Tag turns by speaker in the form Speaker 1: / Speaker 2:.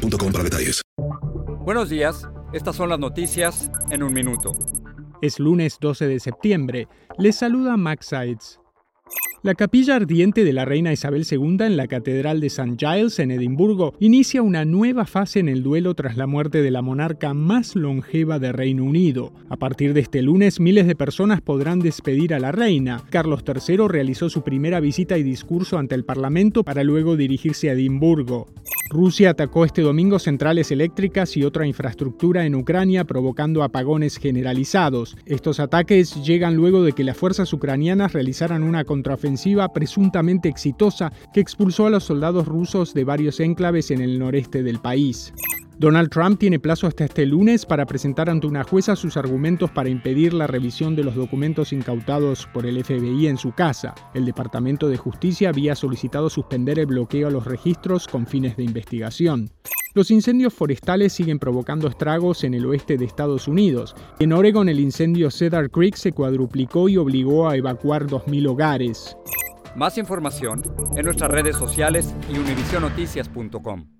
Speaker 1: para detalles.
Speaker 2: Buenos días, estas son las noticias en un minuto.
Speaker 3: Es lunes 12 de septiembre. Les saluda Max Sides. La capilla ardiente de la reina Isabel II en la Catedral de St. Giles en Edimburgo inicia una nueva fase en el duelo tras la muerte de la monarca más longeva de Reino Unido. A partir de este lunes, miles de personas podrán despedir a la reina. Carlos III realizó su primera visita y discurso ante el Parlamento para luego dirigirse a Edimburgo. Rusia atacó este domingo centrales eléctricas y otra infraestructura en Ucrania, provocando apagones generalizados. Estos ataques llegan luego de que las fuerzas ucranianas realizaran una contraofensiva presuntamente exitosa que expulsó a los soldados rusos de varios enclaves en el noreste del país. Donald Trump tiene plazo hasta este lunes para presentar ante una jueza sus argumentos para impedir la revisión de los documentos incautados por el FBI en su casa. El Departamento de Justicia había solicitado suspender el bloqueo a los registros con fines de investigación. Los incendios forestales siguen provocando estragos en el oeste de Estados Unidos. En Oregon el incendio Cedar Creek se cuadruplicó y obligó a evacuar 2.000 hogares.
Speaker 2: Más información en nuestras redes sociales y univisionoticias.com.